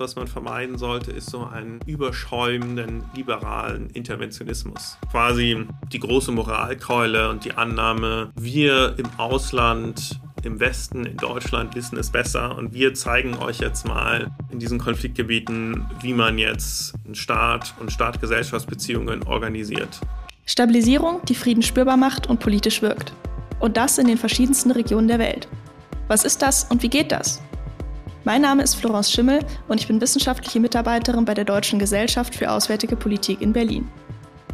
was man vermeiden sollte, ist so einen überschäumenden liberalen Interventionismus. Quasi die große Moralkeule und die Annahme, wir im Ausland im Westen, in Deutschland wissen es besser und wir zeigen euch jetzt mal in diesen Konfliktgebieten, wie man jetzt einen Staat und Staat-Gesellschaftsbeziehungen organisiert. Stabilisierung, die Frieden spürbar macht und politisch wirkt. Und das in den verschiedensten Regionen der Welt. Was ist das und wie geht das? Mein Name ist Florence Schimmel und ich bin wissenschaftliche Mitarbeiterin bei der Deutschen Gesellschaft für Auswärtige Politik in Berlin.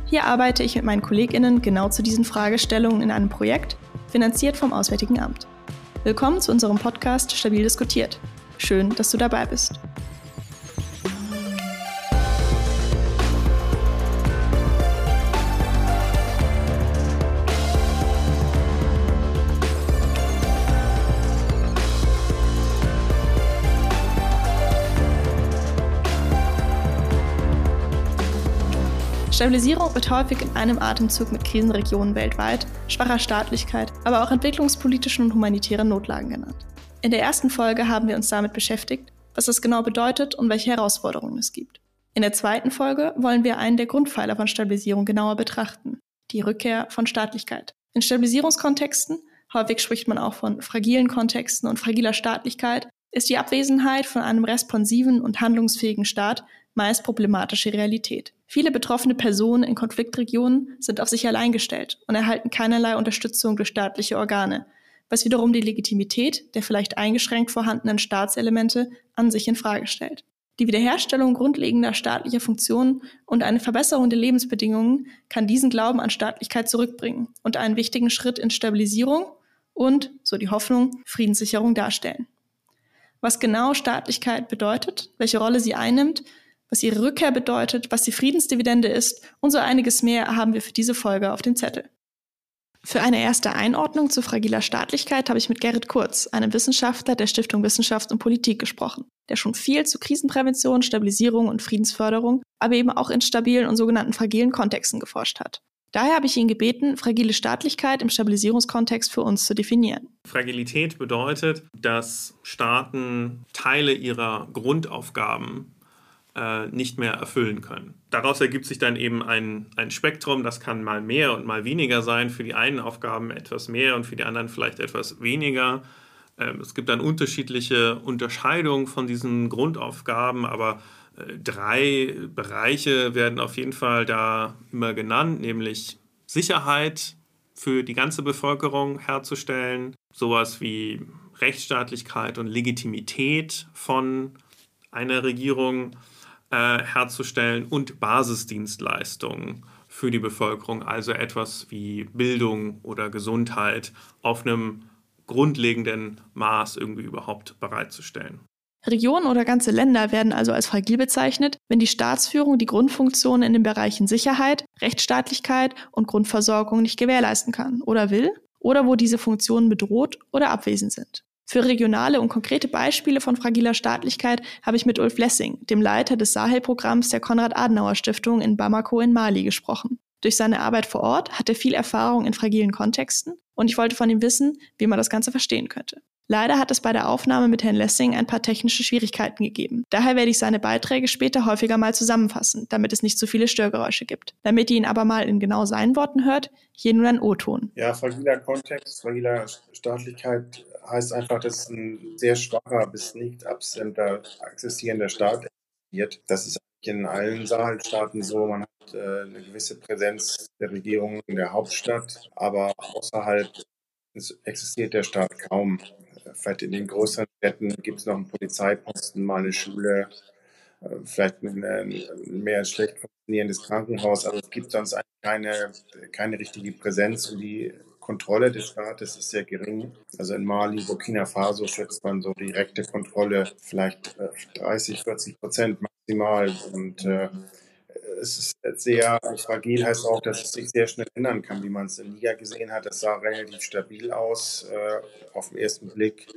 Hier arbeite ich mit meinen KollegInnen genau zu diesen Fragestellungen in einem Projekt, finanziert vom Auswärtigen Amt. Willkommen zu unserem Podcast Stabil diskutiert. Schön, dass du dabei bist. Stabilisierung wird häufig in einem Atemzug mit Krisenregionen weltweit, schwacher Staatlichkeit, aber auch entwicklungspolitischen und humanitären Notlagen genannt. In der ersten Folge haben wir uns damit beschäftigt, was das genau bedeutet und welche Herausforderungen es gibt. In der zweiten Folge wollen wir einen der Grundpfeiler von Stabilisierung genauer betrachten, die Rückkehr von Staatlichkeit. In Stabilisierungskontexten, häufig spricht man auch von fragilen Kontexten und fragiler Staatlichkeit, ist die Abwesenheit von einem responsiven und handlungsfähigen Staat meist problematische Realität. Viele betroffene Personen in Konfliktregionen sind auf sich allein gestellt und erhalten keinerlei Unterstützung durch staatliche Organe, was wiederum die Legitimität der vielleicht eingeschränkt vorhandenen Staatselemente an sich in Frage stellt. Die Wiederherstellung grundlegender staatlicher Funktionen und eine Verbesserung der Lebensbedingungen kann diesen Glauben an Staatlichkeit zurückbringen und einen wichtigen Schritt in Stabilisierung und, so die Hoffnung, Friedenssicherung darstellen. Was genau Staatlichkeit bedeutet, welche Rolle sie einnimmt, was ihre Rückkehr bedeutet, was die Friedensdividende ist und so einiges mehr haben wir für diese Folge auf dem Zettel. Für eine erste Einordnung zu fragiler Staatlichkeit habe ich mit Gerrit Kurz, einem Wissenschaftler der Stiftung Wissenschaft und Politik, gesprochen, der schon viel zu Krisenprävention, Stabilisierung und Friedensförderung, aber eben auch in stabilen und sogenannten fragilen Kontexten geforscht hat. Daher habe ich ihn gebeten, fragile Staatlichkeit im Stabilisierungskontext für uns zu definieren. Fragilität bedeutet, dass Staaten Teile ihrer Grundaufgaben äh, nicht mehr erfüllen können. Daraus ergibt sich dann eben ein, ein Spektrum, das kann mal mehr und mal weniger sein, für die einen Aufgaben etwas mehr und für die anderen vielleicht etwas weniger. Ähm, es gibt dann unterschiedliche Unterscheidungen von diesen Grundaufgaben, aber äh, drei Bereiche werden auf jeden Fall da immer genannt, nämlich Sicherheit für die ganze Bevölkerung herzustellen, sowas wie Rechtsstaatlichkeit und Legitimität von einer Regierung, äh, herzustellen und Basisdienstleistungen für die Bevölkerung, also etwas wie Bildung oder Gesundheit auf einem grundlegenden Maß irgendwie überhaupt bereitzustellen. Regionen oder ganze Länder werden also als fragil bezeichnet, wenn die Staatsführung die Grundfunktionen in den Bereichen Sicherheit, Rechtsstaatlichkeit und Grundversorgung nicht gewährleisten kann oder will, oder wo diese Funktionen bedroht oder abwesend sind. Für regionale und konkrete Beispiele von fragiler Staatlichkeit habe ich mit Ulf Lessing, dem Leiter des Sahel-Programms der Konrad-Adenauer-Stiftung in Bamako in Mali, gesprochen. Durch seine Arbeit vor Ort hat er viel Erfahrung in fragilen Kontexten und ich wollte von ihm wissen, wie man das Ganze verstehen könnte. Leider hat es bei der Aufnahme mit Herrn Lessing ein paar technische Schwierigkeiten gegeben. Daher werde ich seine Beiträge später häufiger mal zusammenfassen, damit es nicht zu viele Störgeräusche gibt. Damit ihr ihn aber mal in genau seinen Worten hört, hier nun ein O-Ton. Ja, fragiler Kontext, fragiler Staatlichkeit heißt einfach, dass ein sehr schwacher bis nicht absenter existierender Staat existiert. Das ist in allen Sahelstaaten so. Man hat äh, eine gewisse Präsenz der Regierung in der Hauptstadt, aber außerhalb existiert der Staat kaum. Vielleicht in den größeren Städten gibt es noch einen Polizeiposten, mal eine Schule, äh, vielleicht ein mehr schlecht funktionierendes Krankenhaus, aber es gibt sonst keine, keine richtige Präsenz und die Kontrolle des Staates ist sehr gering. Also in Mali, Burkina Faso schätzt man so direkte Kontrolle vielleicht 30, äh, 40 Prozent maximal. Und äh, es ist sehr fragil, heißt auch, dass es sich sehr schnell ändern kann, wie man es in Niger gesehen hat. Das sah relativ stabil aus äh, auf den ersten Blick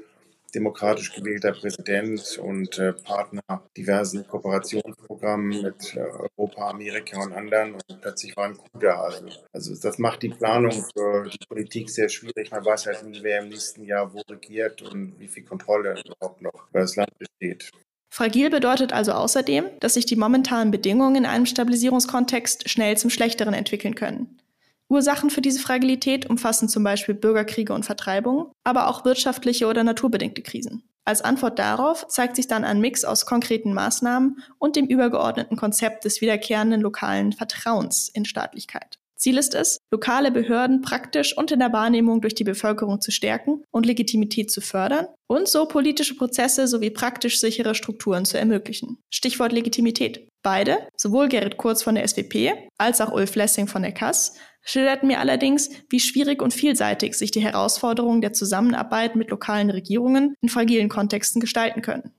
demokratisch gewählter Präsident und äh, Partner diversen Kooperationsprogrammen mit äh, Europa, Amerika und anderen. Und plötzlich war ein Coup da. Also, also das macht die Planung für die Politik sehr schwierig. Man weiß halt nie, wer im nächsten Jahr wo regiert und wie viel Kontrolle überhaupt noch über das Land besteht. Fragil bedeutet also außerdem, dass sich die momentanen Bedingungen in einem Stabilisierungskontext schnell zum Schlechteren entwickeln können. Ursachen für diese Fragilität umfassen zum Beispiel Bürgerkriege und Vertreibungen, aber auch wirtschaftliche oder naturbedingte Krisen. Als Antwort darauf zeigt sich dann ein Mix aus konkreten Maßnahmen und dem übergeordneten Konzept des wiederkehrenden lokalen Vertrauens in Staatlichkeit. Ziel ist es, lokale Behörden praktisch und in der Wahrnehmung durch die Bevölkerung zu stärken und Legitimität zu fördern und so politische Prozesse sowie praktisch sichere Strukturen zu ermöglichen. Stichwort Legitimität. Beide, sowohl Gerrit Kurz von der SWP als auch Ulf Lessing von der KAS, schilderten mir allerdings, wie schwierig und vielseitig sich die Herausforderungen der Zusammenarbeit mit lokalen Regierungen in fragilen Kontexten gestalten können.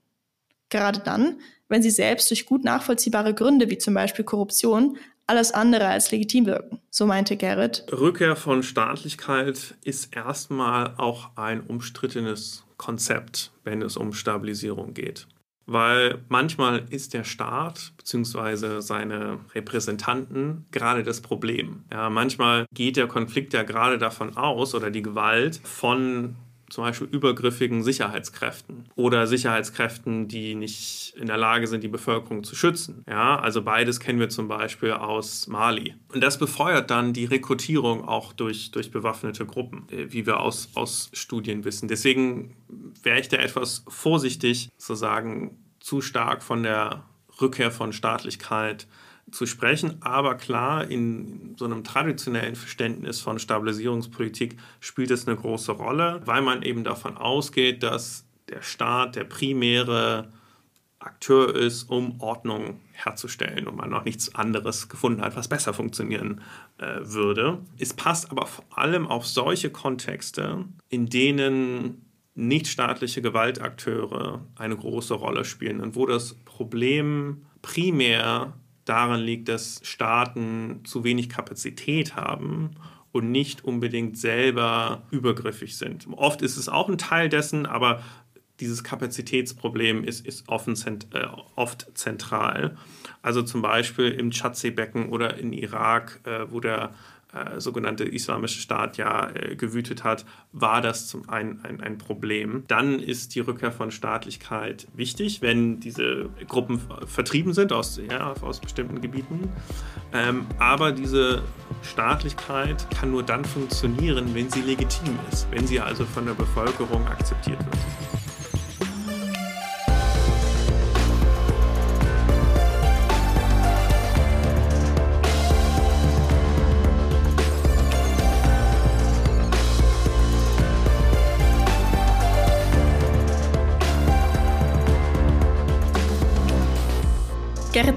Gerade dann, wenn sie selbst durch gut nachvollziehbare Gründe wie zum Beispiel Korruption alles andere als legitim wirken. So meinte Gerrit. Rückkehr von Staatlichkeit ist erstmal auch ein umstrittenes Konzept, wenn es um Stabilisierung geht. Weil manchmal ist der Staat bzw. seine Repräsentanten gerade das Problem. Ja, manchmal geht der Konflikt ja gerade davon aus oder die Gewalt von zum Beispiel übergriffigen Sicherheitskräften oder Sicherheitskräften, die nicht in der Lage sind, die Bevölkerung zu schützen. Ja, also beides kennen wir zum Beispiel aus Mali. Und das befeuert dann die Rekrutierung auch durch, durch bewaffnete Gruppen, äh, wie wir aus, aus Studien wissen. Deswegen wäre ich da etwas vorsichtig zu sagen, zu stark von der Rückkehr von Staatlichkeit zu sprechen. Aber klar, in so einem traditionellen Verständnis von Stabilisierungspolitik spielt es eine große Rolle, weil man eben davon ausgeht, dass der Staat der primäre Akteur ist, um Ordnung herzustellen und man noch nichts anderes gefunden hat, was besser funktionieren äh, würde. Es passt aber vor allem auf solche Kontexte, in denen nichtstaatliche Gewaltakteure eine große Rolle spielen und wo das Problem primär daran liegt, dass Staaten zu wenig Kapazität haben und nicht unbedingt selber übergriffig sind. Oft ist es auch ein Teil dessen, aber dieses Kapazitätsproblem ist, ist offen, äh, oft zentral. Also zum Beispiel im Tschadsee-Becken oder in Irak, äh, wo der äh, sogenannte Islamische Staat ja äh, gewütet hat, war das zum ein, ein, ein Problem. Dann ist die Rückkehr von Staatlichkeit wichtig, wenn diese Gruppen vertrieben sind aus, ja, aus bestimmten Gebieten. Ähm, aber diese Staatlichkeit kann nur dann funktionieren, wenn sie legitim ist, wenn sie also von der Bevölkerung akzeptiert wird.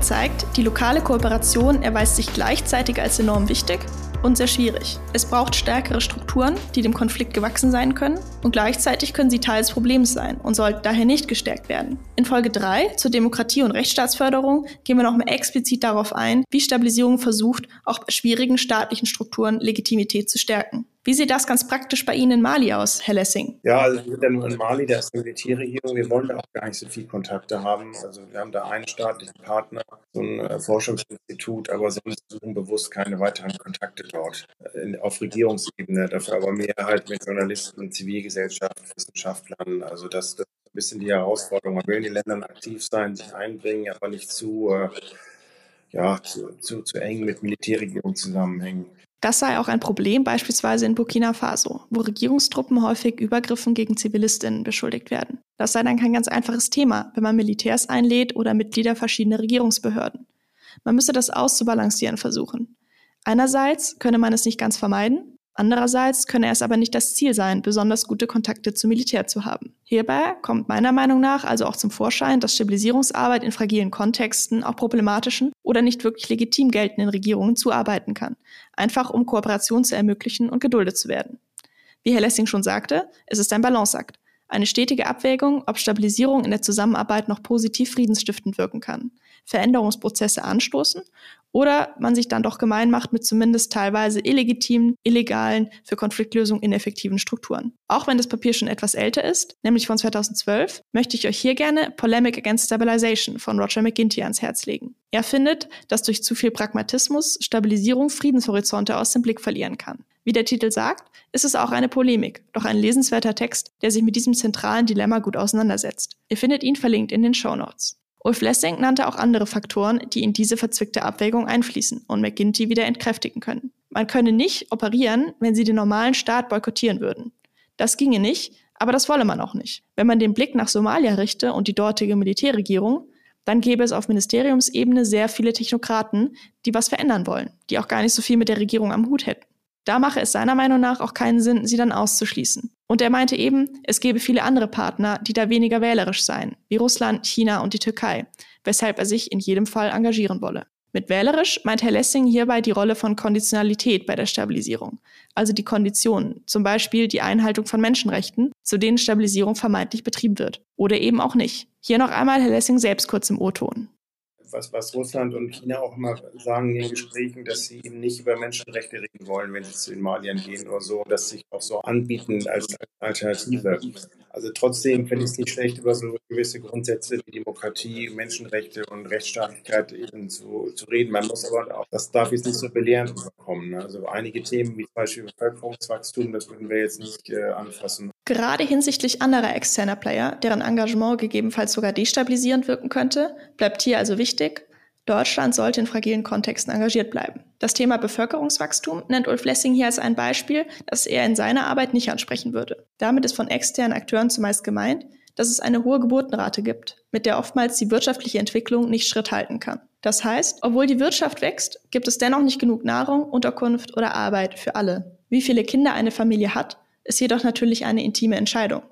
Gerrit zeigt, die lokale Kooperation erweist sich gleichzeitig als enorm wichtig und sehr schwierig. Es braucht stärkere Strukturen, die dem Konflikt gewachsen sein können und gleichzeitig können sie Teil des Problems sein und sollten daher nicht gestärkt werden. In Folge 3 zur Demokratie und Rechtsstaatsförderung gehen wir nochmal explizit darauf ein, wie Stabilisierung versucht, auch bei schwierigen staatlichen Strukturen Legitimität zu stärken. Wie sieht das ganz praktisch bei Ihnen in Mali aus, Herr Lessing? Ja, also wir sind ja nur in Mali, da ist eine Militärregierung. Wir wollen da auch gar nicht so viel Kontakte haben. Also wir haben da einen staatlichen Partner, so ein äh, Forschungsinstitut, aber sonst suchen bewusst keine weiteren Kontakte dort äh, auf Regierungsebene. Dafür aber mehr halt mit Journalisten, Zivilgesellschaft, Wissenschaftlern. Also das, das ist ein bisschen die Herausforderung. Man will in den Ländern aktiv sein, sich einbringen, aber nicht zu, äh, ja, zu, zu, zu eng mit Militärregierungen zusammenhängen. Das sei auch ein Problem beispielsweise in Burkina Faso, wo Regierungstruppen häufig Übergriffen gegen Zivilistinnen beschuldigt werden. Das sei dann kein ganz einfaches Thema, wenn man Militärs einlädt oder Mitglieder verschiedener Regierungsbehörden. Man müsse das auszubalancieren versuchen. Einerseits könne man es nicht ganz vermeiden, Andererseits könne es aber nicht das Ziel sein, besonders gute Kontakte zum Militär zu haben. Hierbei kommt meiner Meinung nach also auch zum Vorschein, dass Stabilisierungsarbeit in fragilen Kontexten auch problematischen oder nicht wirklich legitim geltenden Regierungen zuarbeiten kann, einfach um Kooperation zu ermöglichen und geduldet zu werden. Wie Herr Lessing schon sagte, es ist ein Balanceakt. Eine stetige Abwägung, ob Stabilisierung in der Zusammenarbeit noch positiv friedensstiftend wirken kann, Veränderungsprozesse anstoßen oder man sich dann doch gemein macht mit zumindest teilweise illegitimen, illegalen, für Konfliktlösung ineffektiven Strukturen. Auch wenn das Papier schon etwas älter ist, nämlich von 2012, möchte ich euch hier gerne Polemic Against Stabilization von Roger McGinty ans Herz legen. Er findet, dass durch zu viel Pragmatismus Stabilisierung Friedenshorizonte aus dem Blick verlieren kann. Wie der Titel sagt, ist es auch eine Polemik, doch ein lesenswerter Text, der sich mit diesem zentralen Dilemma gut auseinandersetzt. Ihr findet ihn verlinkt in den Show Notes. Ulf Lessing nannte auch andere Faktoren, die in diese verzwickte Abwägung einfließen und McGinty wieder entkräftigen können. Man könne nicht operieren, wenn sie den normalen Staat boykottieren würden. Das ginge nicht, aber das wolle man auch nicht. Wenn man den Blick nach Somalia richte und die dortige Militärregierung, dann gäbe es auf Ministeriumsebene sehr viele Technokraten, die was verändern wollen, die auch gar nicht so viel mit der Regierung am Hut hätten. Da mache es seiner Meinung nach auch keinen Sinn, sie dann auszuschließen. Und er meinte eben, es gäbe viele andere Partner, die da weniger wählerisch seien, wie Russland, China und die Türkei, weshalb er sich in jedem Fall engagieren wolle. Mit wählerisch meint Herr Lessing hierbei die Rolle von Konditionalität bei der Stabilisierung, also die Konditionen, zum Beispiel die Einhaltung von Menschenrechten, zu denen Stabilisierung vermeintlich betrieben wird. Oder eben auch nicht. Hier noch einmal Herr Lessing selbst kurz im O-Ton was, was Russland und China auch immer sagen in den Gesprächen, dass sie eben nicht über Menschenrechte reden wollen, wenn sie zu den Maliern gehen oder so, dass sie sich auch so anbieten als Alternative. Also trotzdem finde ich es nicht schlecht, über so gewisse Grundsätze wie Demokratie, Menschenrechte und Rechtsstaatlichkeit eben zu, zu reden. Man muss aber auch, das darf jetzt nicht so belehrend überkommen. Ne? Also einige Themen wie zum Beispiel Bevölkerungswachstum, das würden wir jetzt nicht äh, anfassen. Gerade hinsichtlich anderer externer Player, deren Engagement gegebenenfalls sogar destabilisierend wirken könnte, bleibt hier also wichtig, Deutschland sollte in fragilen Kontexten engagiert bleiben. Das Thema Bevölkerungswachstum nennt Ulf Lessing hier als ein Beispiel, das er in seiner Arbeit nicht ansprechen würde. Damit ist von externen Akteuren zumeist gemeint, dass es eine hohe Geburtenrate gibt, mit der oftmals die wirtschaftliche Entwicklung nicht Schritt halten kann. Das heißt, obwohl die Wirtschaft wächst, gibt es dennoch nicht genug Nahrung, Unterkunft oder Arbeit für alle. Wie viele Kinder eine Familie hat, ist jedoch natürlich eine intime Entscheidung,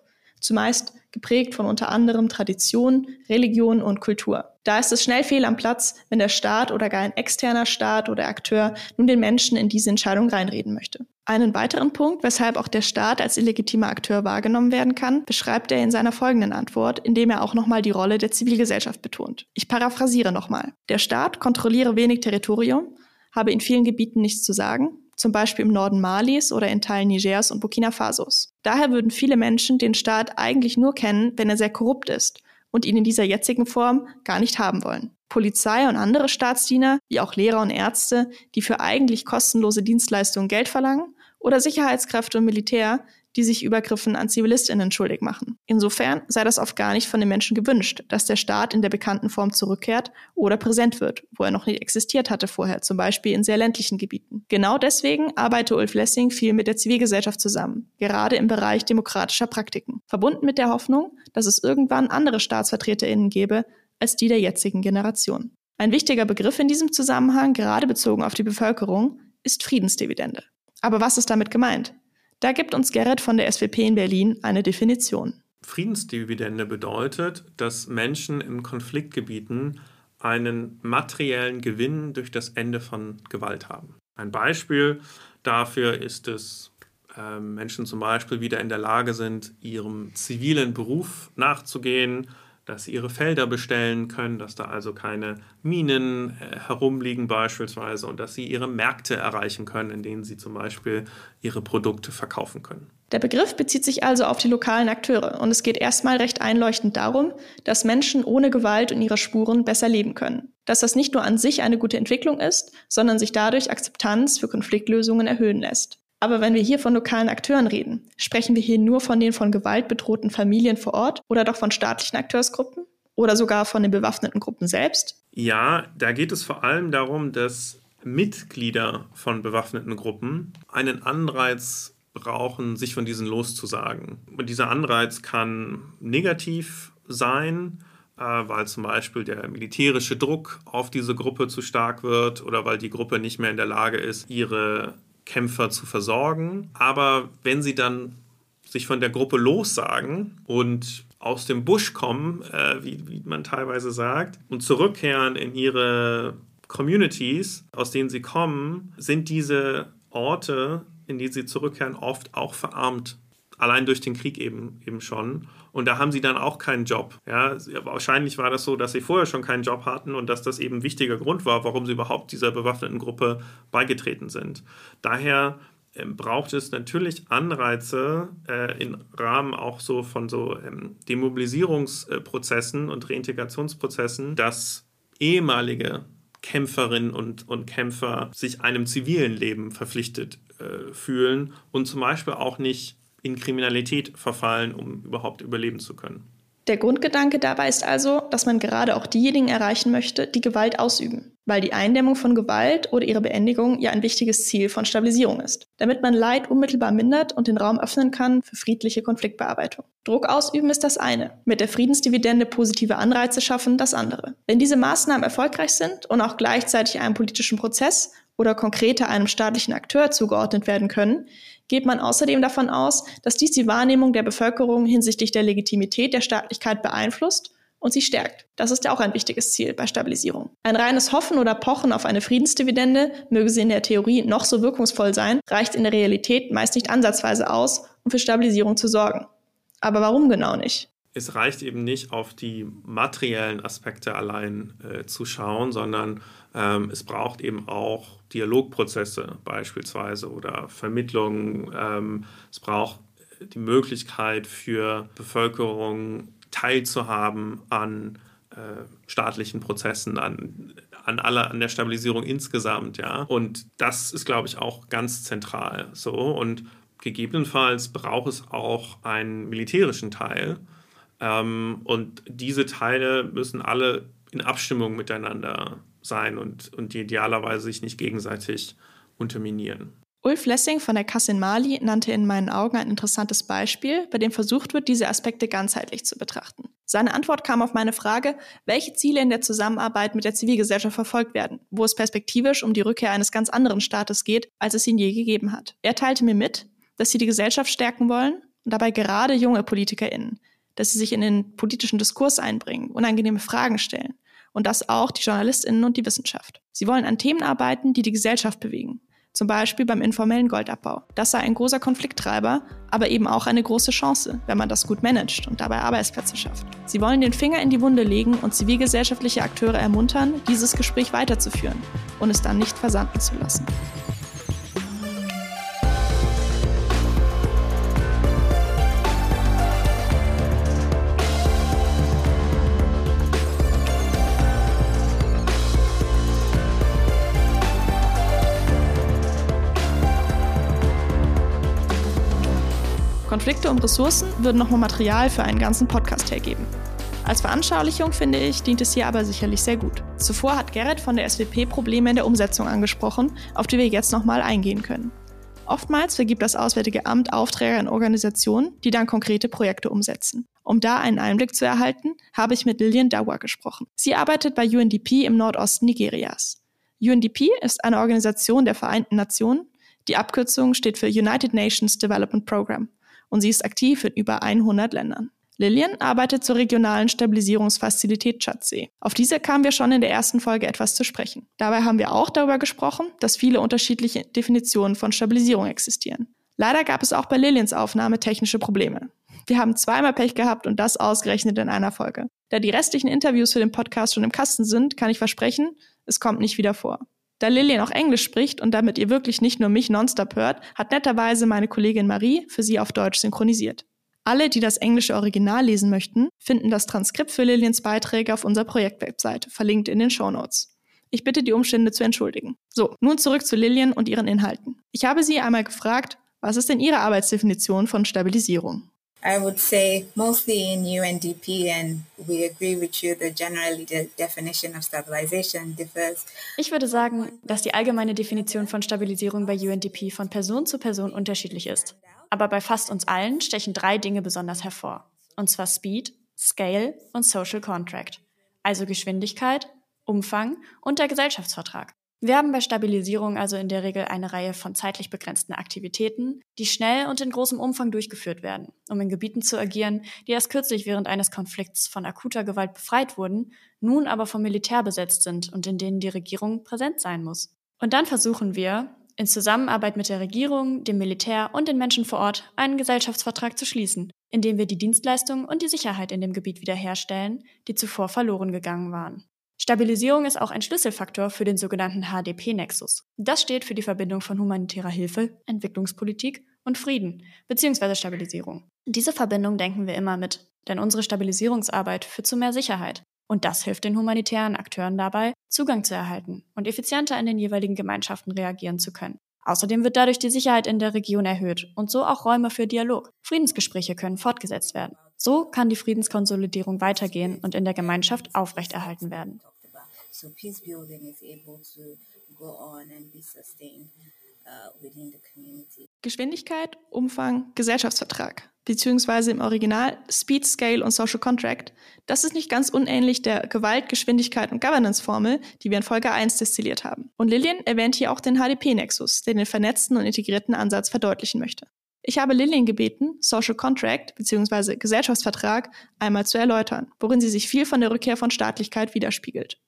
zumeist geprägt von unter anderem Tradition, Religion und Kultur. Da ist es schnell fehl am Platz, wenn der Staat oder gar ein externer Staat oder Akteur nun den Menschen in diese Entscheidung reinreden möchte. Einen weiteren Punkt, weshalb auch der Staat als illegitimer Akteur wahrgenommen werden kann, beschreibt er in seiner folgenden Antwort, indem er auch nochmal die Rolle der Zivilgesellschaft betont. Ich paraphrasiere nochmal. Der Staat kontrolliere wenig Territorium, habe in vielen Gebieten nichts zu sagen, zum Beispiel im Norden Malis oder in Teilen Nigers und Burkina Fasos. Daher würden viele Menschen den Staat eigentlich nur kennen, wenn er sehr korrupt ist und ihn in dieser jetzigen Form gar nicht haben wollen. Polizei und andere Staatsdiener, wie auch Lehrer und Ärzte, die für eigentlich kostenlose Dienstleistungen Geld verlangen, oder Sicherheitskräfte und Militär, die sich Übergriffen an Zivilistinnen schuldig machen. Insofern sei das oft gar nicht von den Menschen gewünscht, dass der Staat in der bekannten Form zurückkehrt oder präsent wird, wo er noch nicht existiert hatte vorher, zum Beispiel in sehr ländlichen Gebieten. Genau deswegen arbeite Ulf Lessing viel mit der Zivilgesellschaft zusammen, gerade im Bereich demokratischer Praktiken, verbunden mit der Hoffnung, dass es irgendwann andere StaatsvertreterInnen gäbe als die der jetzigen Generation. Ein wichtiger Begriff in diesem Zusammenhang, gerade bezogen auf die Bevölkerung, ist Friedensdividende. Aber was ist damit gemeint? Da gibt uns Gerrit von der SWP in Berlin eine Definition. Friedensdividende bedeutet, dass Menschen in Konfliktgebieten einen materiellen Gewinn durch das Ende von Gewalt haben. Ein Beispiel dafür ist es, äh, Menschen zum Beispiel wieder in der Lage sind, ihrem zivilen Beruf nachzugehen, dass sie ihre Felder bestellen können, dass da also keine Minen äh, herumliegen beispielsweise und dass sie ihre Märkte erreichen können, in denen sie zum Beispiel ihre Produkte verkaufen können. Der Begriff bezieht sich also auf die lokalen Akteure und es geht erstmal recht einleuchtend darum, dass Menschen ohne Gewalt und ihre Spuren besser leben können. Dass das nicht nur an sich eine gute Entwicklung ist, sondern sich dadurch Akzeptanz für Konfliktlösungen erhöhen lässt. Aber wenn wir hier von lokalen Akteuren reden, sprechen wir hier nur von den von Gewalt bedrohten Familien vor Ort oder doch von staatlichen Akteursgruppen oder sogar von den bewaffneten Gruppen selbst? Ja, da geht es vor allem darum, dass Mitglieder von bewaffneten Gruppen einen Anreiz brauchen, sich von diesen loszusagen. Und dieser Anreiz kann negativ sein, äh, weil zum Beispiel der militärische Druck auf diese Gruppe zu stark wird oder weil die Gruppe nicht mehr in der Lage ist, ihre Kämpfer zu versorgen. Aber wenn sie dann sich von der Gruppe lossagen und aus dem Busch kommen, äh, wie, wie man teilweise sagt, und zurückkehren in ihre Communities, aus denen sie kommen, sind diese Orte, in die sie zurückkehren, oft auch verarmt. Allein durch den Krieg eben, eben schon. Und da haben sie dann auch keinen Job. Ja, wahrscheinlich war das so, dass sie vorher schon keinen Job hatten und dass das eben ein wichtiger Grund war, warum sie überhaupt dieser bewaffneten Gruppe beigetreten sind. Daher ähm, braucht es natürlich Anreize äh, im Rahmen auch so von so ähm, Demobilisierungsprozessen und Reintegrationsprozessen, dass ehemalige Kämpferinnen und, und Kämpfer sich einem zivilen Leben verpflichtet äh, fühlen und zum Beispiel auch nicht in Kriminalität verfallen, um überhaupt überleben zu können. Der Grundgedanke dabei ist also, dass man gerade auch diejenigen erreichen möchte, die Gewalt ausüben, weil die Eindämmung von Gewalt oder ihre Beendigung ja ein wichtiges Ziel von Stabilisierung ist, damit man Leid unmittelbar mindert und den Raum öffnen kann für friedliche Konfliktbearbeitung. Druck ausüben ist das eine, mit der Friedensdividende positive Anreize schaffen das andere. Wenn diese Maßnahmen erfolgreich sind und auch gleichzeitig einem politischen Prozess oder konkreter einem staatlichen Akteur zugeordnet werden können, geht man außerdem davon aus, dass dies die Wahrnehmung der Bevölkerung hinsichtlich der Legitimität der Staatlichkeit beeinflusst und sie stärkt. Das ist ja auch ein wichtiges Ziel bei Stabilisierung. Ein reines Hoffen oder Pochen auf eine Friedensdividende, möge sie in der Theorie noch so wirkungsvoll sein, reicht in der Realität meist nicht ansatzweise aus, um für Stabilisierung zu sorgen. Aber warum genau nicht? Es reicht eben nicht auf die materiellen Aspekte allein äh, zu schauen, sondern ähm, es braucht eben auch Dialogprozesse beispielsweise oder Vermittlungen. Ähm, es braucht die Möglichkeit für Bevölkerung teilzuhaben an äh, staatlichen Prozessen, an, an, aller, an der Stabilisierung insgesamt. Ja? Und das ist, glaube ich, auch ganz zentral. So. Und gegebenenfalls braucht es auch einen militärischen Teil. Ähm, und diese Teile müssen alle in Abstimmung miteinander sein und, und idealerweise sich nicht gegenseitig unterminieren. Ulf Lessing von der Kasse in Mali nannte in meinen Augen ein interessantes Beispiel, bei dem versucht wird, diese Aspekte ganzheitlich zu betrachten. Seine Antwort kam auf meine Frage, welche Ziele in der Zusammenarbeit mit der Zivilgesellschaft verfolgt werden, wo es perspektivisch um die Rückkehr eines ganz anderen Staates geht, als es ihn je gegeben hat. Er teilte mir mit, dass sie die Gesellschaft stärken wollen und dabei gerade junge PolitikerInnen, dass sie sich in den politischen Diskurs einbringen, unangenehme Fragen stellen, und das auch die JournalistInnen und die Wissenschaft. Sie wollen an Themen arbeiten, die die Gesellschaft bewegen. Zum Beispiel beim informellen Goldabbau. Das sei ein großer Konflikttreiber, aber eben auch eine große Chance, wenn man das gut managt und dabei Arbeitsplätze schafft. Sie wollen den Finger in die Wunde legen und zivilgesellschaftliche Akteure ermuntern, dieses Gespräch weiterzuführen und es dann nicht versanden zu lassen. Konflikte um Ressourcen würden nochmal Material für einen ganzen Podcast hergeben. Als Veranschaulichung finde ich, dient es hier aber sicherlich sehr gut. Zuvor hat Gerrit von der SWP Probleme in der Umsetzung angesprochen, auf die wir jetzt nochmal eingehen können. Oftmals vergibt das Auswärtige Amt Aufträge an Organisationen, die dann konkrete Projekte umsetzen. Um da einen Einblick zu erhalten, habe ich mit Lillian Dawa gesprochen. Sie arbeitet bei UNDP im Nordosten Nigerias. UNDP ist eine Organisation der Vereinten Nationen. Die Abkürzung steht für United Nations Development Program und sie ist aktiv in über 100 Ländern. Lillian arbeitet zur regionalen Stabilisierungsfazilität Tschadsee. Auf diese kamen wir schon in der ersten Folge etwas zu sprechen. Dabei haben wir auch darüber gesprochen, dass viele unterschiedliche Definitionen von Stabilisierung existieren. Leider gab es auch bei Lillians Aufnahme technische Probleme. Wir haben zweimal Pech gehabt und das ausgerechnet in einer Folge. Da die restlichen Interviews für den Podcast schon im Kasten sind, kann ich versprechen, es kommt nicht wieder vor. Da Lillian auch Englisch spricht und damit ihr wirklich nicht nur mich nonstop hört, hat netterweise meine Kollegin Marie für sie auf Deutsch synchronisiert. Alle, die das englische Original lesen möchten, finden das Transkript für Lillians Beiträge auf unserer Projektwebseite, verlinkt in den Show Notes. Ich bitte die Umstände zu entschuldigen. So, nun zurück zu Lillian und ihren Inhalten. Ich habe sie einmal gefragt, was ist denn ihre Arbeitsdefinition von Stabilisierung? I would say mostly in UNDP, and we agree with you that generally the definition of stabilization differs. Ich würde sagen, dass die allgemeine Definition von Stabilisierung bei UNDP von Person zu Person unterschiedlich ist. Aber bei fast uns allen stechen drei Dinge besonders hervor. Und zwar Speed, Scale und Social Contract. Also Geschwindigkeit, Umfang und der Gesellschaftsvertrag. Wir haben bei Stabilisierung also in der Regel eine Reihe von zeitlich begrenzten Aktivitäten, die schnell und in großem Umfang durchgeführt werden, um in Gebieten zu agieren, die erst kürzlich während eines Konflikts von akuter Gewalt befreit wurden, nun aber vom Militär besetzt sind und in denen die Regierung präsent sein muss. Und dann versuchen wir, in Zusammenarbeit mit der Regierung, dem Militär und den Menschen vor Ort einen Gesellschaftsvertrag zu schließen, in dem wir die Dienstleistungen und die Sicherheit in dem Gebiet wiederherstellen, die zuvor verloren gegangen waren. Stabilisierung ist auch ein Schlüsselfaktor für den sogenannten HDP-Nexus. Das steht für die Verbindung von humanitärer Hilfe, Entwicklungspolitik und Frieden bzw. Stabilisierung. Diese Verbindung denken wir immer mit, denn unsere Stabilisierungsarbeit führt zu mehr Sicherheit. Und das hilft den humanitären Akteuren dabei, Zugang zu erhalten und effizienter in den jeweiligen Gemeinschaften reagieren zu können. Außerdem wird dadurch die Sicherheit in der Region erhöht und so auch Räume für Dialog. Friedensgespräche können fortgesetzt werden. So kann die Friedenskonsolidierung weitergehen und in der Gemeinschaft aufrechterhalten werden. So peace building is able to go on and be sustained. Uh, Geschwindigkeit, Umfang, Gesellschaftsvertrag, beziehungsweise im Original Speed, Scale und Social Contract. Das ist nicht ganz unähnlich der Gewalt, Geschwindigkeit und Governance-Formel, die wir in Folge 1 destilliert haben. Und Lillian erwähnt hier auch den HDP-Nexus, der den vernetzten und integrierten Ansatz verdeutlichen möchte. Ich habe Lillian gebeten, Social Contract bzw. Gesellschaftsvertrag einmal zu erläutern, worin sie sich viel von der Rückkehr von Staatlichkeit widerspiegelt.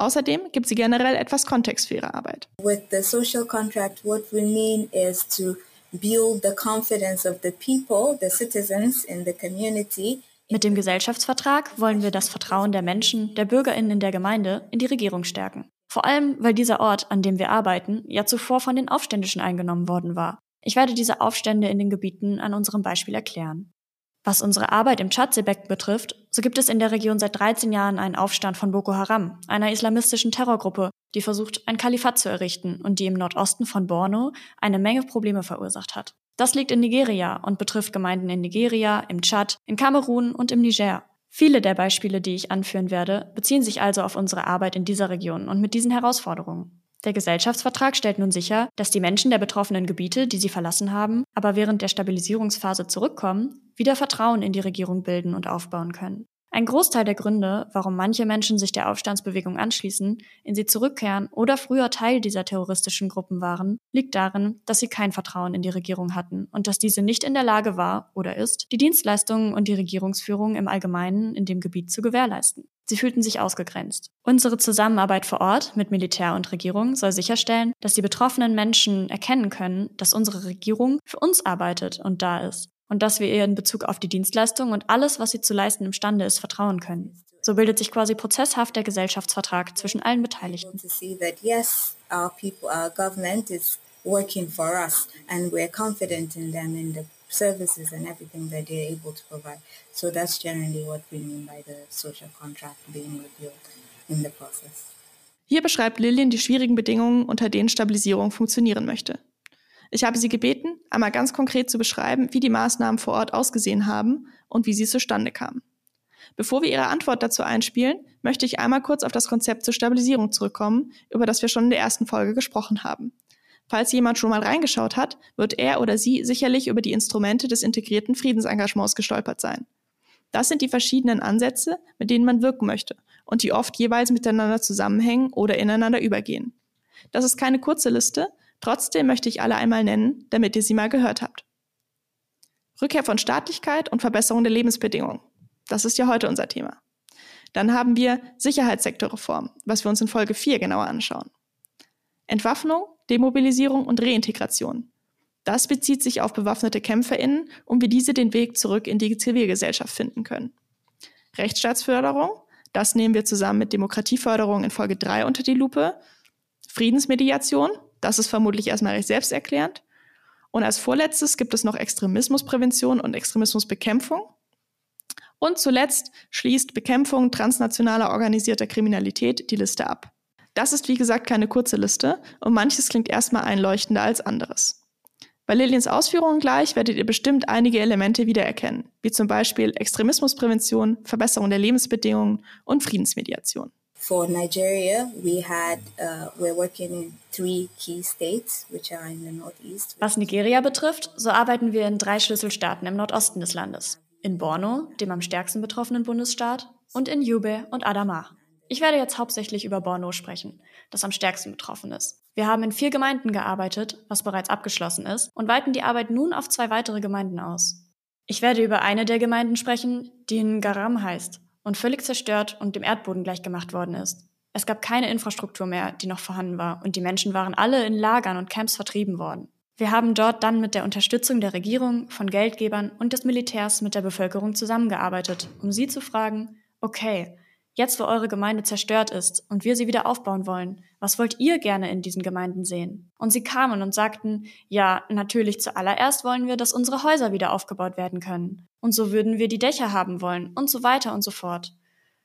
Außerdem gibt sie generell etwas Kontext für ihre Arbeit. With the social contract, what we mean is to build the confidence of the people, the citizens in the community. Mit dem Gesellschaftsvertrag wollen wir das Vertrauen der Menschen, der Bürgerinnen in der Gemeinde in die Regierung stärken. Vor allem, weil dieser Ort, an dem wir arbeiten, ja zuvor von den Aufständischen eingenommen worden war. Ich werde diese Aufstände in den Gebieten an unserem Beispiel erklären. Was unsere Arbeit im Tschadsebecken betrifft, so gibt es in der Region seit 13 Jahren einen Aufstand von Boko Haram, einer islamistischen Terrorgruppe, die versucht, ein Kalifat zu errichten und die im Nordosten von Borno eine Menge Probleme verursacht hat. Das liegt in Nigeria und betrifft Gemeinden in Nigeria, im Tschad, in Kamerun und im Niger. Viele der Beispiele, die ich anführen werde, beziehen sich also auf unsere Arbeit in dieser Region und mit diesen Herausforderungen. Der Gesellschaftsvertrag stellt nun sicher, dass die Menschen der betroffenen Gebiete, die sie verlassen haben, aber während der Stabilisierungsphase zurückkommen, wieder Vertrauen in die Regierung bilden und aufbauen können. Ein Großteil der Gründe, warum manche Menschen sich der Aufstandsbewegung anschließen, in sie zurückkehren oder früher Teil dieser terroristischen Gruppen waren, liegt darin, dass sie kein Vertrauen in die Regierung hatten und dass diese nicht in der Lage war oder ist, die Dienstleistungen und die Regierungsführung im Allgemeinen in dem Gebiet zu gewährleisten. Sie fühlten sich ausgegrenzt. Unsere Zusammenarbeit vor Ort mit Militär und Regierung soll sicherstellen, dass die betroffenen Menschen erkennen können, dass unsere Regierung für uns arbeitet und da ist und dass wir ihr in Bezug auf die Dienstleistung und alles, was sie zu leisten imstande ist, vertrauen können. So bildet sich quasi prozesshaft der Gesellschaftsvertrag zwischen allen Beteiligten. services and everything that they're able to provide. So that's generally what we mean by the social contract being revealed in the process. Hier beschreibt Lillian die schwierigen Bedingungen, unter denen Stabilisierung funktionieren möchte. Ich habe sie gebeten, einmal ganz konkret zu beschreiben, wie die Maßnahmen vor Ort ausgesehen haben und wie sie zustande kamen. Bevor wir Ihre Antwort dazu einspielen, möchte ich einmal kurz auf das Konzept zur Stabilisierung zurückkommen, über das wir schon in der ersten Folge gesprochen haben. Falls jemand schon mal reingeschaut hat, wird er oder sie sicherlich über die Instrumente des integrierten Friedensengagements gestolpert sein. Das sind die verschiedenen Ansätze, mit denen man wirken möchte und die oft jeweils miteinander zusammenhängen oder ineinander übergehen. Das ist keine kurze Liste, Trotzdem möchte ich alle einmal nennen, damit ihr sie mal gehört habt. Rückkehr von Staatlichkeit und Verbesserung der Lebensbedingungen. Das ist ja heute unser Thema. Dann haben wir Sicherheitssektorreform, was wir uns in Folge 4 genauer anschauen. Entwaffnung, Demobilisierung und Reintegration. Das bezieht sich auf bewaffnete KämpferInnen und wie diese den Weg zurück in die Zivilgesellschaft finden können. Rechtsstaatsförderung, das nehmen wir zusammen mit Demokratieförderung in Folge 3 unter die Lupe. Friedensmediation, das ist vermutlich erstmal recht selbsterklärend. Und als vorletztes gibt es noch Extremismusprävention und Extremismusbekämpfung. Und zuletzt schließt Bekämpfung transnationaler organisierter Kriminalität die Liste ab. Das ist wie gesagt keine kurze Liste und manches klingt erstmal einleuchtender als anderes. Bei Liliens Ausführungen gleich werdet ihr bestimmt einige Elemente wiedererkennen, wie zum Beispiel Extremismusprävention, Verbesserung der Lebensbedingungen und Friedensmediation. For Nigeria, we had uh, we're working in three key states, which are in the northeast. Was Nigeria betrifft, so arbeiten wir in drei Schlüsselstaaten im Nordosten des Landes. In Borno, dem am stärksten betroffenen Bundesstaat, und in Yobe und Adama. Ich werde jetzt hauptsächlich über Borno sprechen, das am stärksten betroffen ist. Wir haben in vier Gemeinden gearbeitet, was bereits abgeschlossen ist, und weiten die Arbeit nun auf zwei weitere Gemeinden aus. Ich werde über eine der Gemeinden sprechen, die in Garam heißt und völlig zerstört und dem Erdboden gleichgemacht worden ist. Es gab keine Infrastruktur mehr, die noch vorhanden war, und die Menschen waren alle in Lagern und Camps vertrieben worden. Wir haben dort dann mit der Unterstützung der Regierung, von Geldgebern und des Militärs mit der Bevölkerung zusammengearbeitet, um sie zu fragen, okay, Jetzt, wo eure Gemeinde zerstört ist und wir sie wieder aufbauen wollen, was wollt ihr gerne in diesen Gemeinden sehen? Und sie kamen und sagten, ja, natürlich zuallererst wollen wir, dass unsere Häuser wieder aufgebaut werden können. Und so würden wir die Dächer haben wollen und so weiter und so fort.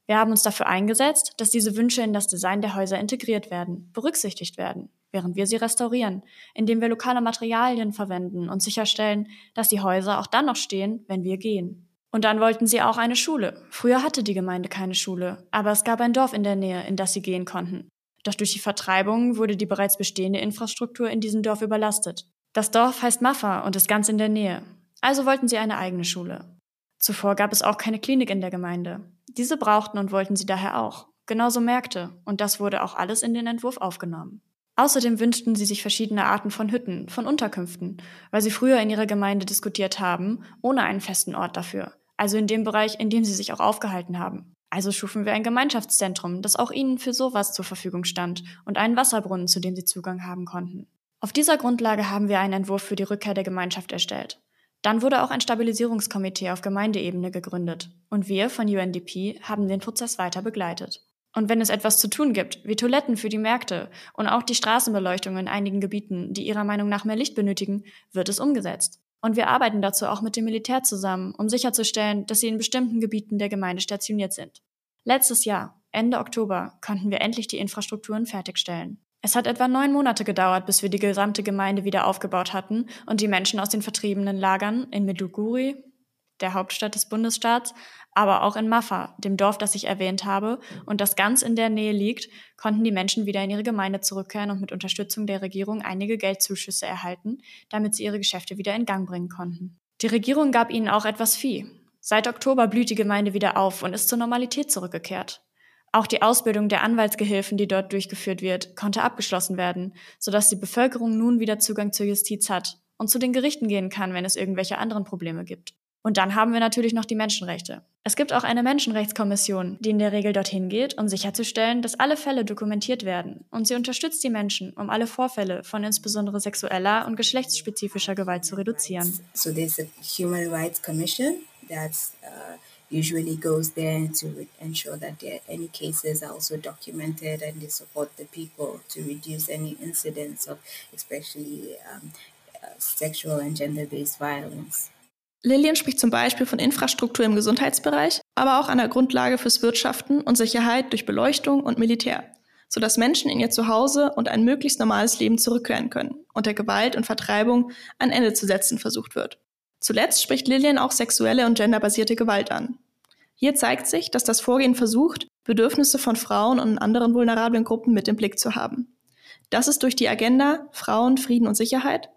Wir haben uns dafür eingesetzt, dass diese Wünsche in das Design der Häuser integriert werden, berücksichtigt werden. während wir sie restaurieren, indem wir lokale Materialien verwenden und sicherstellen, dass die Häuser auch dann noch stehen, wenn wir gehen. Und dann wollten sie auch eine Schule. Früher hatte die Gemeinde keine Schule, aber es gab ein Dorf in der Nähe, in das sie gehen konnten. Doch durch die Vertreibung wurde die bereits bestehende Infrastruktur in diesem Dorf überlastet. Das Dorf heißt Maffa und ist ganz in der Nähe. Also wollten sie eine eigene Schule. Zuvor gab es auch keine Klinik in der Gemeinde. Diese brauchten und wollten sie daher auch. Genauso Märkte. Und das wurde auch alles in den Entwurf aufgenommen. Außerdem wünschten sie sich verschiedene Arten von Hütten, von Unterkünften, weil sie früher in ihrer Gemeinde diskutiert haben, ohne einen festen Ort dafür. Also in dem Bereich, in dem sie sich auch aufgehalten haben. Also schufen wir ein Gemeinschaftszentrum, das auch ihnen für sowas zur Verfügung stand und einen Wasserbrunnen, zu dem sie Zugang haben konnten. Auf dieser Grundlage haben wir einen Entwurf für die Rückkehr der Gemeinschaft erstellt. Dann wurde auch ein Stabilisierungskomitee auf Gemeindeebene gegründet und wir von UNDP haben den Prozess weiter begleitet. Und wenn es etwas zu tun gibt, wie Toiletten für die Märkte und auch die Straßenbeleuchtung in einigen Gebieten, die ihrer Meinung nach mehr Licht benötigen, wird es umgesetzt. Und wir arbeiten dazu auch mit dem Militär zusammen, um sicherzustellen, dass sie in bestimmten Gebieten der Gemeinde stationiert sind. Letztes Jahr, Ende Oktober, konnten wir endlich die Infrastrukturen fertigstellen. Es hat etwa neun Monate gedauert, bis wir die gesamte Gemeinde wieder aufgebaut hatten und die Menschen aus den vertriebenen Lagern in Meduguri, der Hauptstadt des Bundesstaats, aber auch in Maffa, dem Dorf, das ich erwähnt habe und das ganz in der Nähe liegt, konnten die Menschen wieder in ihre Gemeinde zurückkehren und mit Unterstützung der Regierung einige Geldzuschüsse erhalten, damit sie ihre Geschäfte wieder in Gang bringen konnten. Die Regierung gab ihnen auch etwas Vieh. Seit Oktober blüht die Gemeinde wieder auf und ist zur Normalität zurückgekehrt. Auch die Ausbildung der Anwaltsgehilfen, die dort durchgeführt wird, konnte abgeschlossen werden, sodass die Bevölkerung nun wieder Zugang zur Justiz hat und zu den Gerichten gehen kann, wenn es irgendwelche anderen Probleme gibt. Und dann haben wir natürlich noch die Menschenrechte. Es gibt auch eine Menschenrechtskommission, die in der Regel dorthin geht, um sicherzustellen, dass alle Fälle dokumentiert werden. Und sie unterstützt die Menschen, um alle Vorfälle von insbesondere sexueller und geschlechtsspezifischer Gewalt zu reduzieren. So there's a Human Rights Commission that's uh, usually goes there to ensure that there, any cases are also documented and they support the people to reduce any incidents of especially um, uh, sexual and gender-based violence. Lillian spricht zum Beispiel von Infrastruktur im Gesundheitsbereich, aber auch einer Grundlage fürs Wirtschaften und Sicherheit durch Beleuchtung und Militär, sodass Menschen in ihr Zuhause und ein möglichst normales Leben zurückkehren können und der Gewalt und Vertreibung ein Ende zu setzen versucht wird. Zuletzt spricht Lillian auch sexuelle und genderbasierte Gewalt an. Hier zeigt sich, dass das Vorgehen versucht, Bedürfnisse von Frauen und anderen vulnerablen Gruppen mit im Blick zu haben. Das ist durch die Agenda Frauen, Frieden und Sicherheit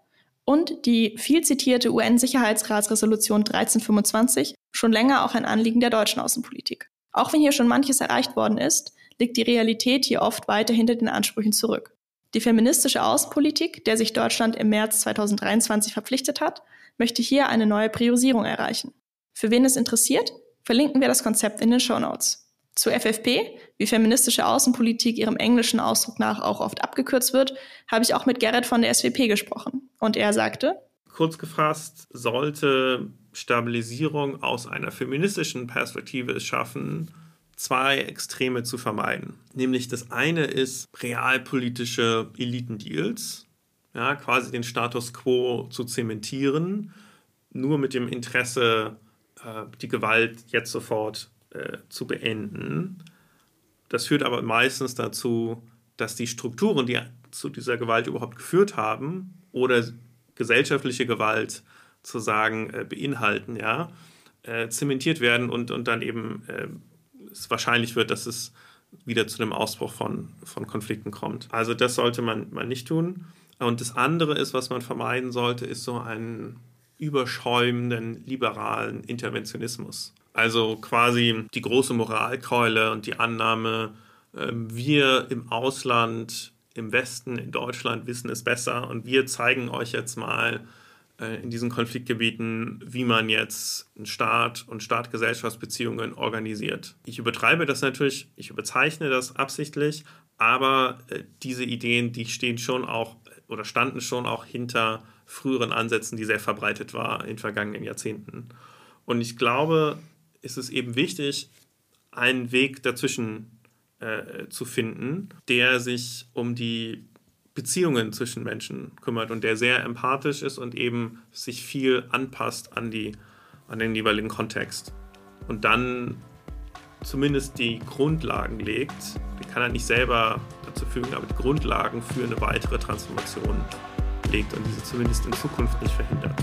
und die viel zitierte UN-Sicherheitsratsresolution 1325 schon länger auch ein Anliegen der deutschen Außenpolitik. Auch wenn hier schon manches erreicht worden ist, liegt die Realität hier oft weiter hinter den Ansprüchen zurück. Die feministische Außenpolitik, der sich Deutschland im März 2023 verpflichtet hat, möchte hier eine neue Priorisierung erreichen. Für wen es interessiert, verlinken wir das Konzept in den Show Notes. Zu FFP, wie feministische Außenpolitik ihrem englischen Ausdruck nach auch oft abgekürzt wird, habe ich auch mit Gerrit von der SWP gesprochen. Und er sagte, Kurz gefasst, sollte Stabilisierung aus einer feministischen Perspektive es schaffen, zwei Extreme zu vermeiden. Nämlich das eine ist realpolitische Elitendeals, ja, quasi den Status quo zu zementieren, nur mit dem Interesse, äh, die Gewalt jetzt sofort äh, zu beenden. Das führt aber meistens dazu, dass die Strukturen, die zu dieser Gewalt überhaupt geführt haben oder gesellschaftliche Gewalt zu sagen äh, beinhalten, ja, zementiert werden und, und dann eben es wahrscheinlich wird, dass es wieder zu einem Ausbruch von, von Konflikten kommt. Also das sollte man, man nicht tun. Und das andere ist, was man vermeiden sollte, ist so einen überschäumenden liberalen Interventionismus. Also quasi die große Moralkeule und die Annahme, ähm, wir im Ausland, im Westen, in Deutschland wissen es besser und wir zeigen euch jetzt mal äh, in diesen Konfliktgebieten, wie man jetzt einen Staat und Staat-Gesellschaftsbeziehungen organisiert. Ich übertreibe das natürlich, ich überzeichne das absichtlich, aber äh, diese Ideen, die stehen schon auch oder standen schon auch hinter früheren Ansätzen, die sehr verbreitet waren in vergangenen Jahrzehnten. Und ich glaube, ist es eben wichtig, einen Weg dazwischen äh, zu finden, der sich um die Beziehungen zwischen Menschen kümmert und der sehr empathisch ist und eben sich viel anpasst an, die, an den jeweiligen Kontext. Und dann zumindest die Grundlagen legt. Der kann er nicht selber dazu fügen, aber die Grundlagen für eine weitere Transformation legt und diese zumindest in Zukunft nicht verhindert.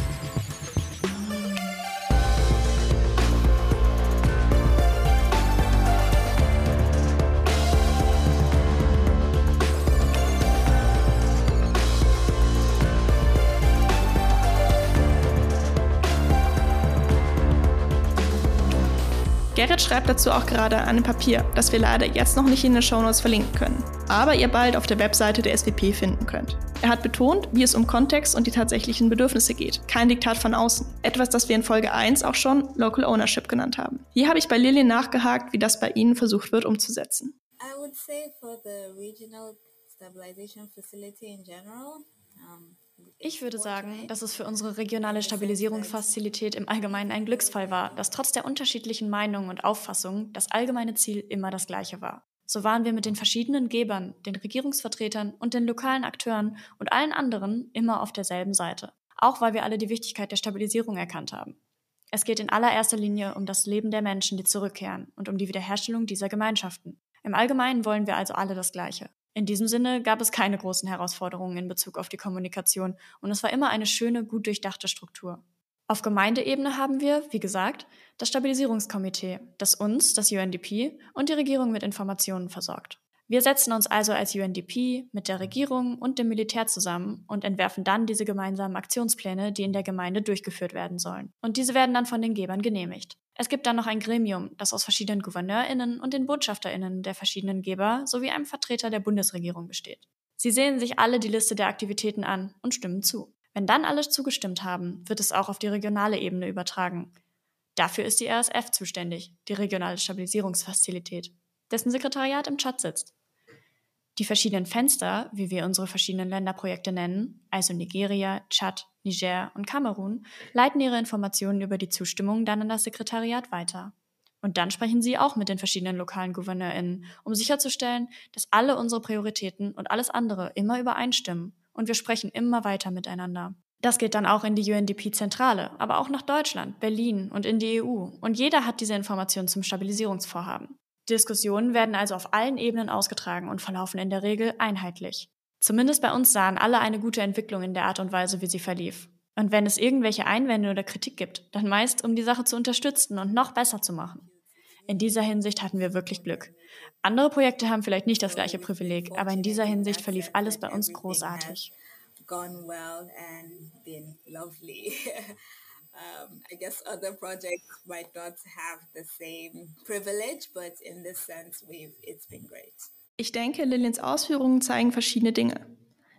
Gerrit schreibt dazu auch gerade an einem Papier, das wir leider jetzt noch nicht in den Shownotes verlinken können, aber ihr bald auf der Webseite der SWP finden könnt. Er hat betont, wie es um Kontext und die tatsächlichen Bedürfnisse geht, kein Diktat von außen. Etwas, das wir in Folge 1 auch schon Local Ownership genannt haben. Hier habe ich bei Lillian nachgehakt, wie das bei Ihnen versucht wird umzusetzen. I would say for the regional stabilization facility in general, um, ich würde sagen, dass es für unsere regionale Stabilisierungsfazilität im Allgemeinen ein Glücksfall war, dass trotz der unterschiedlichen Meinungen und Auffassungen das allgemeine Ziel immer das gleiche war. So waren wir mit den verschiedenen Gebern, den Regierungsvertretern und den lokalen Akteuren und allen anderen immer auf derselben Seite. Auch weil wir alle die Wichtigkeit der Stabilisierung erkannt haben. Es geht in allererster Linie um das Leben der Menschen, die zurückkehren und um die Wiederherstellung dieser Gemeinschaften. Im Allgemeinen wollen wir also alle das Gleiche. In diesem Sinne gab es keine großen Herausforderungen in Bezug auf die Kommunikation und es war immer eine schöne, gut durchdachte Struktur. Auf Gemeindeebene haben wir, wie gesagt, das Stabilisierungskomitee, das uns, das UNDP und die Regierung mit Informationen versorgt. Wir setzen uns also als UNDP mit der Regierung und dem Militär zusammen und entwerfen dann diese gemeinsamen Aktionspläne, die in der Gemeinde durchgeführt werden sollen. Und diese werden dann von den Gebern genehmigt. Es gibt dann noch ein Gremium, das aus verschiedenen GouverneurInnen und den BotschafterInnen der verschiedenen Geber sowie einem Vertreter der Bundesregierung besteht. Sie sehen sich alle die Liste der Aktivitäten an und stimmen zu. Wenn dann alle zugestimmt haben, wird es auch auf die regionale Ebene übertragen. Dafür ist die RSF zuständig, die regionale Stabilisierungsfazilität, dessen Sekretariat im Tschad sitzt. Die verschiedenen Fenster, wie wir unsere verschiedenen Länderprojekte nennen, also Nigeria, Tschad, Niger und Kamerun, leiten ihre Informationen über die Zustimmung dann an das Sekretariat weiter. Und dann sprechen sie auch mit den verschiedenen lokalen GouverneurInnen, um sicherzustellen, dass alle unsere Prioritäten und alles andere immer übereinstimmen und wir sprechen immer weiter miteinander. Das geht dann auch in die UNDP-Zentrale, aber auch nach Deutschland, Berlin und in die EU. Und jeder hat diese Informationen zum Stabilisierungsvorhaben. Diskussionen werden also auf allen Ebenen ausgetragen und verlaufen in der Regel einheitlich. Zumindest bei uns sahen alle eine gute Entwicklung in der Art und Weise, wie sie verlief. Und wenn es irgendwelche Einwände oder Kritik gibt, dann meist, um die Sache zu unterstützen und noch besser zu machen. In dieser Hinsicht hatten wir wirklich Glück. Andere Projekte haben vielleicht nicht das gleiche Privileg, aber in dieser Hinsicht verlief alles bei uns großartig. Um, I guess other projects might not have the same privilege, but in this sense, we've, it's been great. Ich denke, Lillians Ausführungen zeigen verschiedene Dinge.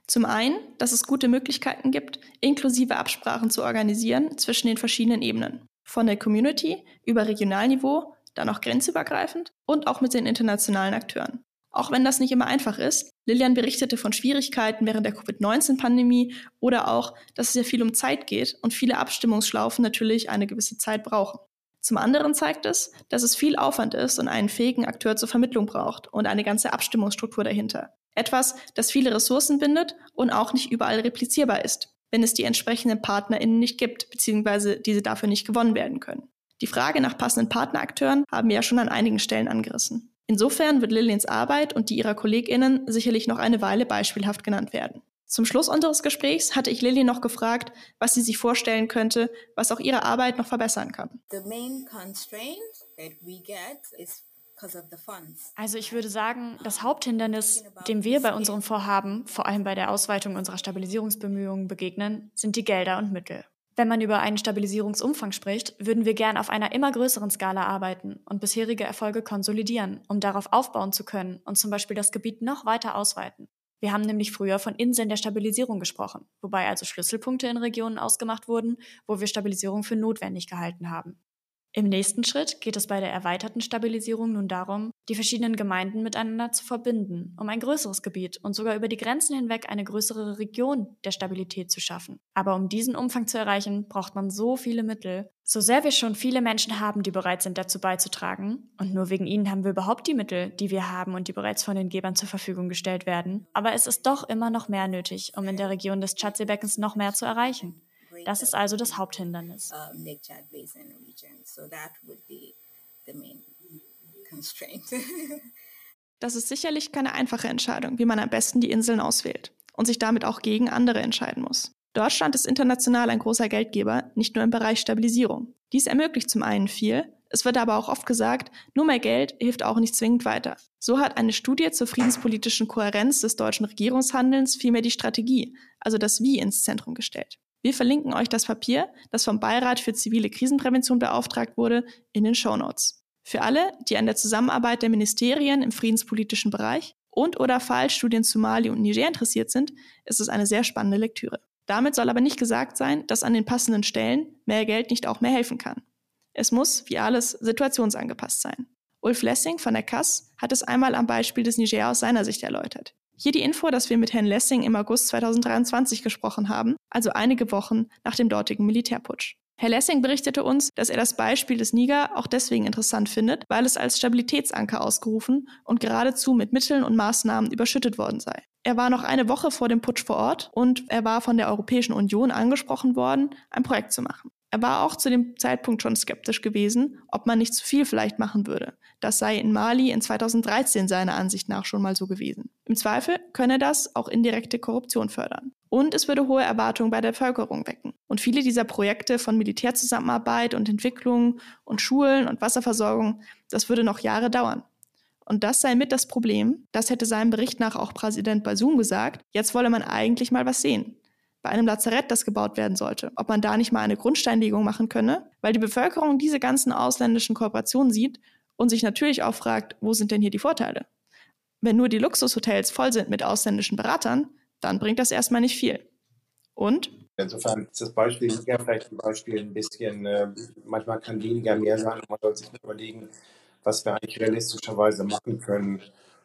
Zum einen, dass es gute Möglichkeiten gibt, inklusive Absprachen zu organisieren zwischen den verschiedenen Ebenen. Von der Community über Regionalniveau, dann auch grenzübergreifend und auch mit den internationalen Akteuren. Auch wenn das nicht immer einfach ist. Lilian berichtete von Schwierigkeiten während der Covid-19-Pandemie oder auch, dass es sehr viel um Zeit geht und viele Abstimmungsschlaufen natürlich eine gewisse Zeit brauchen. Zum anderen zeigt es, dass es viel Aufwand ist und einen fähigen Akteur zur Vermittlung braucht und eine ganze Abstimmungsstruktur dahinter. Etwas, das viele Ressourcen bindet und auch nicht überall replizierbar ist, wenn es die entsprechenden PartnerInnen nicht gibt, beziehungsweise diese dafür nicht gewonnen werden können. Die Frage nach passenden Partnerakteuren haben wir ja schon an einigen Stellen angerissen. Insofern wird Lillians Arbeit und die ihrer KollegInnen sicherlich noch eine Weile beispielhaft genannt werden. Zum Schluss unseres Gesprächs hatte ich Lillian noch gefragt, was sie sich vorstellen könnte, was auch ihre Arbeit noch verbessern kann. Also ich würde sagen, das Haupthindernis, dem wir bei unserem Vorhaben, vor allem bei der Ausweitung unserer Stabilisierungsbemühungen begegnen, sind die Gelder und Mittel. Wenn man über einen Stabilisierungsumfang spricht, würden wir gern auf einer immer größeren Skala arbeiten und bisherige Erfolge konsolidieren, um darauf aufbauen zu können und zum Beispiel das Gebiet noch weiter ausweiten. Wir haben nämlich früher von Inseln der Stabilisierung gesprochen, wobei also Schlüsselpunkte in Regionen ausgemacht wurden, wo wir Stabilisierung für notwendig gehalten haben. Im nächsten Schritt geht es bei der erweiterten Stabilisierung nun darum, die verschiedenen Gemeinden miteinander zu verbinden, um ein größeres Gebiet und sogar über die Grenzen hinweg eine größere Region der Stabilität zu schaffen. Aber um diesen Umfang zu erreichen, braucht man so viele Mittel. So sehr wir schon viele Menschen haben, die bereit sind, dazu beizutragen, und nur wegen ihnen haben wir überhaupt die Mittel, die wir haben und die bereits von den Gebern zur Verfügung gestellt werden, aber es ist doch immer noch mehr nötig, um in der Region des Tschadseebeckens noch mehr zu erreichen. Das ist also das Haupthindernis. constraint. das ist sicherlich keine einfache Entscheidung, wie man am besten die Inseln auswählt und sich damit auch gegen andere entscheiden muss. Deutschland ist international ein großer Geldgeber, nicht nur im Bereich Stabilisierung. Dies ermöglicht zum einen viel, es wird aber auch oft gesagt, nur mehr Geld hilft auch nicht zwingend weiter. So hat eine Studie zur friedenspolitischen Kohärenz des deutschen Regierungshandelns vielmehr die Strategie, also das Wie ins Zentrum gestellt. Wir verlinken euch das Papier, das vom Beirat für zivile Krisenprävention beauftragt wurde, in den Show Notes. Für alle, die an der Zusammenarbeit der Ministerien im friedenspolitischen Bereich und oder Fallstudien zu Mali und Niger interessiert sind, ist es eine sehr spannende Lektüre. Damit soll aber nicht gesagt sein, dass an den passenden Stellen mehr Geld nicht auch mehr helfen kann. Es muss, wie alles, situationsangepasst sein. Ulf Lessing von der Kass hat es einmal am Beispiel des Niger aus seiner Sicht erläutert. Hier die Info, dass wir mit Herrn Lessing im August 2023 gesprochen haben, also einige Wochen nach dem dortigen Militärputsch. Herr Lessing berichtete uns, dass er das Beispiel des Niger auch deswegen interessant findet, weil es als Stabilitätsanker ausgerufen und geradezu mit Mitteln und Maßnahmen überschüttet worden sei. Er war noch eine Woche vor dem Putsch vor Ort und er war von der Europäischen Union angesprochen worden, ein Projekt zu machen. Er war auch zu dem Zeitpunkt schon skeptisch gewesen, ob man nicht zu viel vielleicht machen würde. Das sei in Mali in 2013 seiner Ansicht nach schon mal so gewesen. Im Zweifel könne das auch indirekte Korruption fördern. Und es würde hohe Erwartungen bei der Bevölkerung wecken. Und viele dieser Projekte von Militärzusammenarbeit und Entwicklung und Schulen und Wasserversorgung, das würde noch Jahre dauern. Und das sei mit das Problem. Das hätte seinem Bericht nach auch Präsident Basum gesagt. Jetzt wolle man eigentlich mal was sehen bei einem Lazarett, das gebaut werden sollte, ob man da nicht mal eine Grundsteinlegung machen könne, weil die Bevölkerung diese ganzen ausländischen Kooperationen sieht und sich natürlich auch fragt, wo sind denn hier die Vorteile? Wenn nur die Luxushotels voll sind mit ausländischen Beratern, dann bringt das erstmal nicht viel. Und? Insofern ist das Beispiel weniger vielleicht ein Beispiel ein bisschen, äh, manchmal kann weniger mehr sein. Man sollte sich überlegen, was wir eigentlich realistischerweise machen können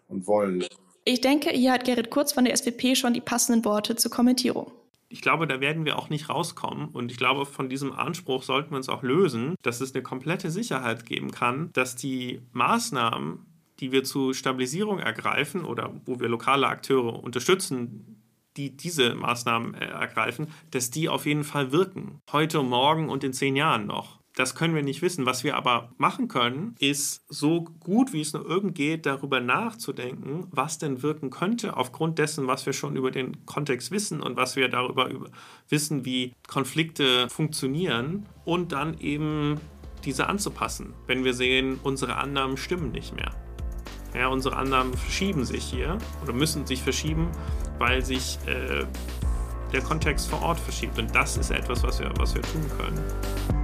und wollen. Ich denke, hier hat Gerrit Kurz von der SVP schon die passenden Worte zur Kommentierung ich glaube, da werden wir auch nicht rauskommen. Und ich glaube, von diesem Anspruch sollten wir uns auch lösen, dass es eine komplette Sicherheit geben kann, dass die Maßnahmen, die wir zur Stabilisierung ergreifen oder wo wir lokale Akteure unterstützen, die diese Maßnahmen ergreifen, dass die auf jeden Fall wirken. Heute, morgen und in zehn Jahren noch. Das können wir nicht wissen. Was wir aber machen können, ist so gut wie es nur irgend geht, darüber nachzudenken, was denn wirken könnte, aufgrund dessen, was wir schon über den Kontext wissen und was wir darüber wissen, wie Konflikte funktionieren und dann eben diese anzupassen, wenn wir sehen, unsere Annahmen stimmen nicht mehr. Ja, unsere Annahmen verschieben sich hier oder müssen sich verschieben, weil sich äh, der Kontext vor Ort verschiebt. Und das ist etwas, was wir, was wir tun können.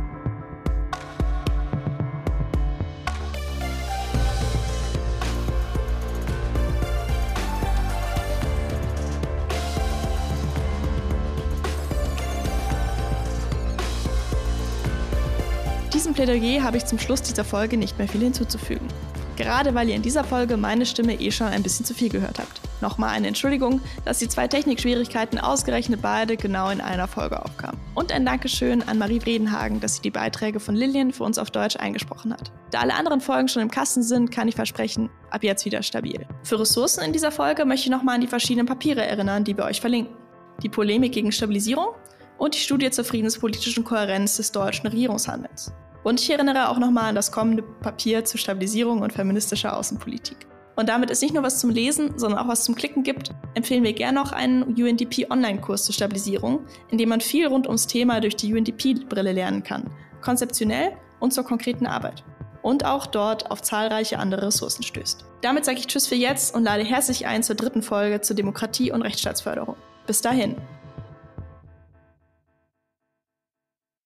Plädoyer habe ich zum Schluss dieser Folge nicht mehr viel hinzuzufügen. Gerade weil ihr in dieser Folge meine Stimme eh schon ein bisschen zu viel gehört habt. Nochmal eine Entschuldigung, dass die zwei Technikschwierigkeiten ausgerechnet beide genau in einer Folge aufkamen. Und ein Dankeschön an Marie Bredenhagen, dass sie die Beiträge von Lillian für uns auf Deutsch eingesprochen hat. Da alle anderen Folgen schon im Kasten sind, kann ich versprechen, ab jetzt wieder stabil. Für Ressourcen in dieser Folge möchte ich nochmal an die verschiedenen Papiere erinnern, die wir euch verlinken. Die Polemik gegen Stabilisierung und die Studie zur friedenspolitischen Kohärenz des deutschen Regierungshandelns. Und ich erinnere auch nochmal an das kommende Papier zur Stabilisierung und feministischer Außenpolitik. Und damit es nicht nur was zum Lesen, sondern auch was zum Klicken gibt, empfehlen wir gerne noch einen UNDP-Online-Kurs zur Stabilisierung, in dem man viel rund ums Thema durch die UNDP-Brille lernen kann, konzeptionell und zur konkreten Arbeit. Und auch dort auf zahlreiche andere Ressourcen stößt. Damit sage ich Tschüss für jetzt und lade herzlich ein zur dritten Folge zur Demokratie und Rechtsstaatsförderung. Bis dahin.